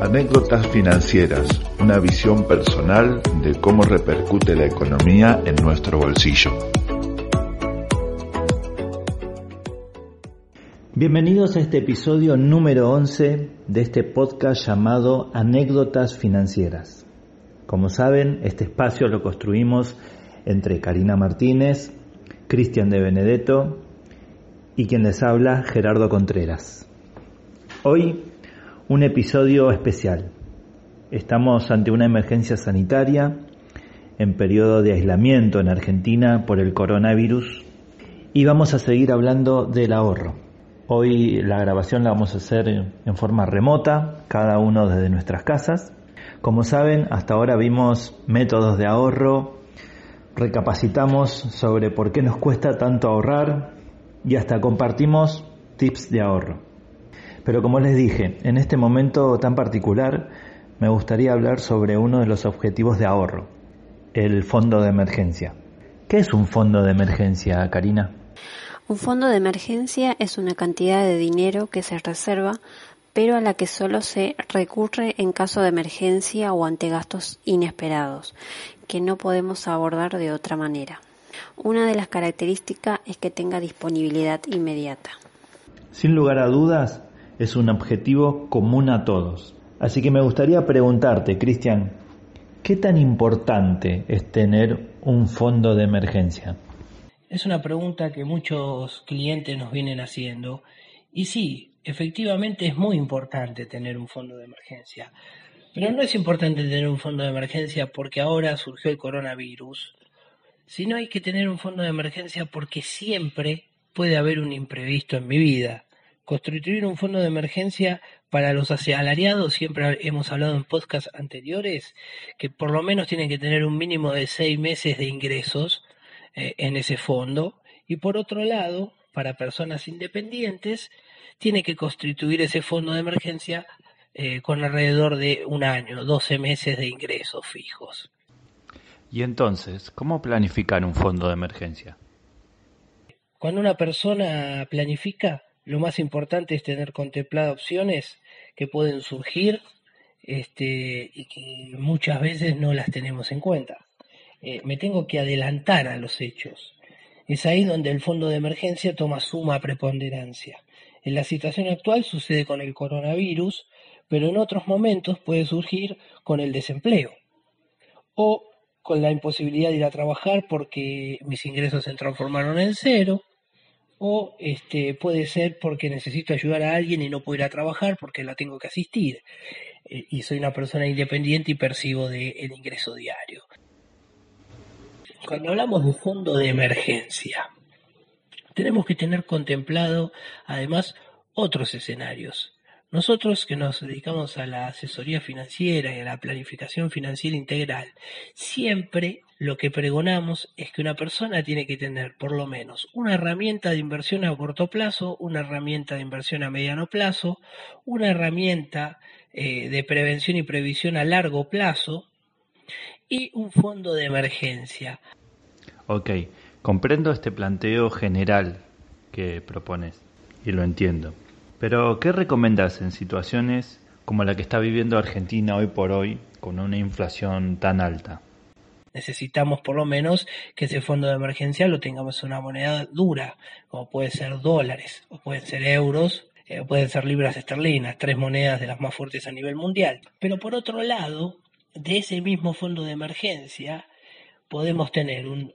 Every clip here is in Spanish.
Anécdotas financieras, una visión personal de cómo repercute la economía en nuestro bolsillo. Bienvenidos a este episodio número 11 de este podcast llamado Anécdotas Financieras. Como saben, este espacio lo construimos entre Karina Martínez, Cristian de Benedetto y quien les habla, Gerardo Contreras. Hoy un episodio especial. Estamos ante una emergencia sanitaria en periodo de aislamiento en Argentina por el coronavirus y vamos a seguir hablando del ahorro. Hoy la grabación la vamos a hacer en forma remota, cada uno desde nuestras casas. Como saben, hasta ahora vimos métodos de ahorro, recapacitamos sobre por qué nos cuesta tanto ahorrar y hasta compartimos tips de ahorro. Pero como les dije, en este momento tan particular me gustaría hablar sobre uno de los objetivos de ahorro, el fondo de emergencia. ¿Qué es un fondo de emergencia, Karina? Un fondo de emergencia es una cantidad de dinero que se reserva, pero a la que solo se recurre en caso de emergencia o ante gastos inesperados, que no podemos abordar de otra manera. Una de las características es que tenga disponibilidad inmediata. Sin lugar a dudas, es un objetivo común a todos. Así que me gustaría preguntarte, Cristian, ¿qué tan importante es tener un fondo de emergencia? Es una pregunta que muchos clientes nos vienen haciendo y sí, efectivamente es muy importante tener un fondo de emergencia. Pero no es importante tener un fondo de emergencia porque ahora surgió el coronavirus, sino hay que tener un fondo de emergencia porque siempre puede haber un imprevisto en mi vida constituir un fondo de emergencia para los asalariados, siempre hemos hablado en podcasts anteriores, que por lo menos tienen que tener un mínimo de seis meses de ingresos eh, en ese fondo. Y por otro lado, para personas independientes, tiene que constituir ese fondo de emergencia eh, con alrededor de un año, 12 meses de ingresos fijos. Y entonces, ¿cómo planificar un fondo de emergencia? Cuando una persona planifica, lo más importante es tener contempladas opciones que pueden surgir este, y que muchas veces no las tenemos en cuenta. Eh, me tengo que adelantar a los hechos. Es ahí donde el fondo de emergencia toma suma preponderancia. En la situación actual sucede con el coronavirus, pero en otros momentos puede surgir con el desempleo o con la imposibilidad de ir a trabajar porque mis ingresos se transformaron en cero, o este, puede ser porque necesito ayudar a alguien y no puedo ir a trabajar porque la tengo que asistir eh, y soy una persona independiente y percibo de el ingreso diario. Cuando hablamos de fondo de emergencia, tenemos que tener contemplado además otros escenarios. Nosotros que nos dedicamos a la asesoría financiera y a la planificación financiera integral, siempre lo que pregonamos es que una persona tiene que tener por lo menos una herramienta de inversión a corto plazo, una herramienta de inversión a mediano plazo, una herramienta eh, de prevención y previsión a largo plazo y un fondo de emergencia. Ok, comprendo este planteo general que propones y lo entiendo. Pero, ¿qué recomendas en situaciones como la que está viviendo Argentina hoy por hoy con una inflación tan alta? Necesitamos por lo menos que ese fondo de emergencia lo tengamos en una moneda dura, como puede ser dólares, o pueden ser euros, eh, o pueden ser libras esterlinas, tres monedas de las más fuertes a nivel mundial. Pero por otro lado, de ese mismo fondo de emergencia, podemos tener un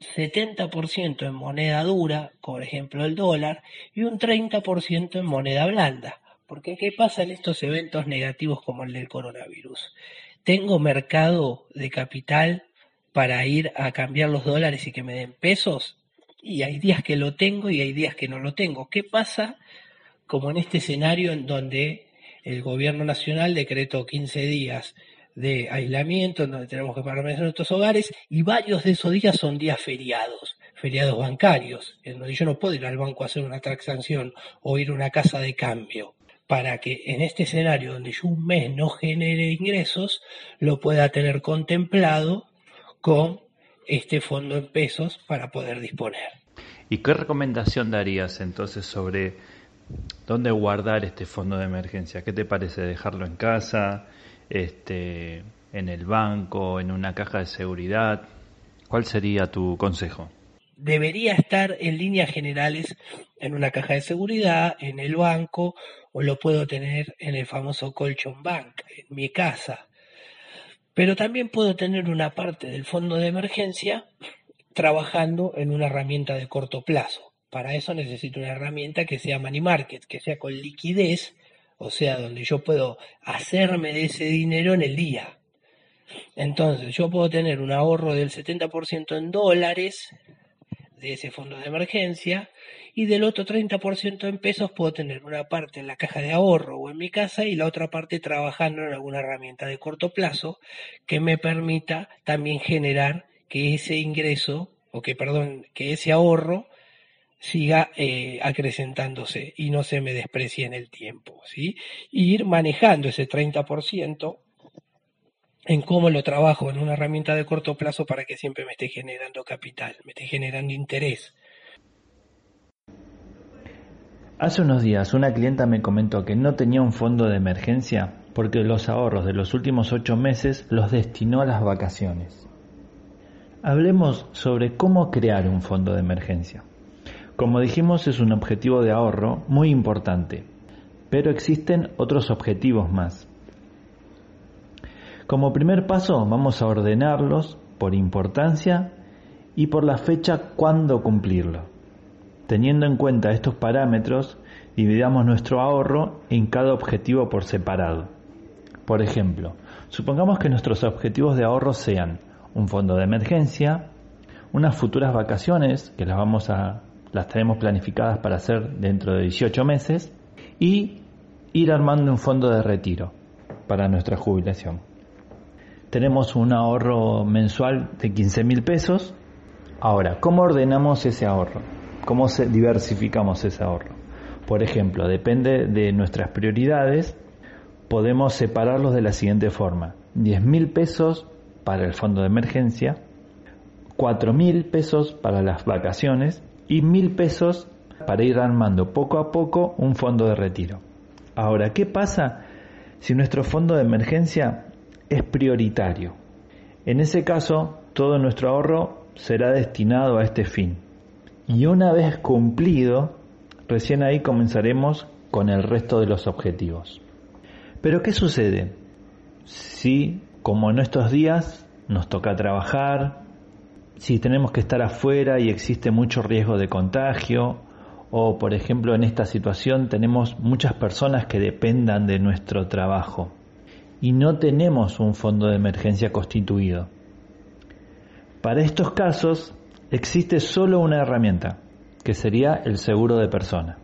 70% en moneda dura, por ejemplo el dólar, y un 30% en moneda blanda. Porque ¿qué pasa en estos eventos negativos como el del coronavirus? Tengo mercado de capital para ir a cambiar los dólares y que me den pesos, y hay días que lo tengo y hay días que no lo tengo. ¿Qué pasa como en este escenario en donde el gobierno nacional decretó 15 días de aislamiento, en donde tenemos que permanecer en nuestros hogares, y varios de esos días son días feriados, feriados bancarios, en donde yo no puedo ir al banco a hacer una transacción o ir a una casa de cambio, para que en este escenario donde yo un mes no genere ingresos, lo pueda tener contemplado con este fondo en pesos para poder disponer. ¿Y qué recomendación darías entonces sobre ¿Dónde guardar este fondo de emergencia? ¿Qué te parece dejarlo en casa, este, en el banco, en una caja de seguridad? ¿Cuál sería tu consejo? Debería estar en líneas generales en una caja de seguridad, en el banco, o lo puedo tener en el famoso colchon bank, en mi casa. Pero también puedo tener una parte del fondo de emergencia trabajando en una herramienta de corto plazo. Para eso necesito una herramienta que sea money market, que sea con liquidez, o sea, donde yo puedo hacerme de ese dinero en el día. Entonces, yo puedo tener un ahorro del 70% en dólares de ese fondo de emergencia y del otro 30% en pesos puedo tener una parte en la caja de ahorro o en mi casa y la otra parte trabajando en alguna herramienta de corto plazo que me permita también generar que ese ingreso o que perdón, que ese ahorro siga eh, acrecentándose y no se me desprecie en el tiempo, ¿sí? Ir manejando ese 30% en cómo lo trabajo en una herramienta de corto plazo para que siempre me esté generando capital, me esté generando interés. Hace unos días una clienta me comentó que no tenía un fondo de emergencia porque los ahorros de los últimos ocho meses los destinó a las vacaciones. Hablemos sobre cómo crear un fondo de emergencia. Como dijimos, es un objetivo de ahorro muy importante, pero existen otros objetivos más. Como primer paso, vamos a ordenarlos por importancia y por la fecha cuando cumplirlo. Teniendo en cuenta estos parámetros, dividamos nuestro ahorro en cada objetivo por separado. Por ejemplo, supongamos que nuestros objetivos de ahorro sean un fondo de emergencia, unas futuras vacaciones que las las tenemos planificadas para hacer dentro de 18 meses y ir armando un fondo de retiro para nuestra jubilación. Tenemos un ahorro mensual de 15 mil pesos. Ahora, ¿cómo ordenamos ese ahorro? ¿Cómo diversificamos ese ahorro? Por ejemplo, depende de nuestras prioridades, podemos separarlos de la siguiente forma. 10 mil pesos para el fondo de emergencia, 4 mil pesos para las vacaciones y mil pesos para ir armando poco a poco un fondo de retiro. Ahora, ¿qué pasa si nuestro fondo de emergencia es prioritario? En ese caso, todo nuestro ahorro será destinado a este fin. Y una vez cumplido, recién ahí comenzaremos con el resto de los objetivos. Pero ¿qué sucede si, como en estos días, nos toca trabajar, si tenemos que estar afuera y existe mucho riesgo de contagio, o por ejemplo en esta situación tenemos muchas personas que dependan de nuestro trabajo y no tenemos un fondo de emergencia constituido. Para estos casos existe solo una herramienta, que sería el seguro de persona.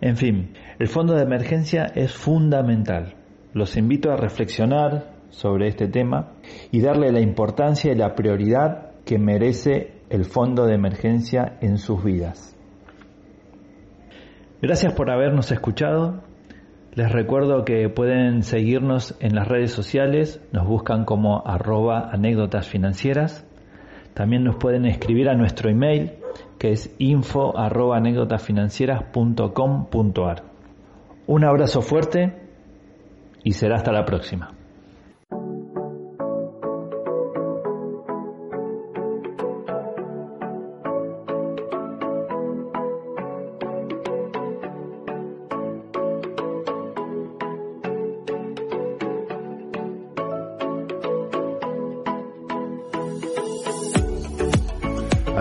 En fin, el fondo de emergencia es fundamental. Los invito a reflexionar sobre este tema y darle la importancia y la prioridad que merece el fondo de emergencia en sus vidas. Gracias por habernos escuchado. Les recuerdo que pueden seguirnos en las redes sociales, nos buscan como arroba anécdotas financieras. También nos pueden escribir a nuestro email que es info arroba Un abrazo fuerte y será hasta la próxima.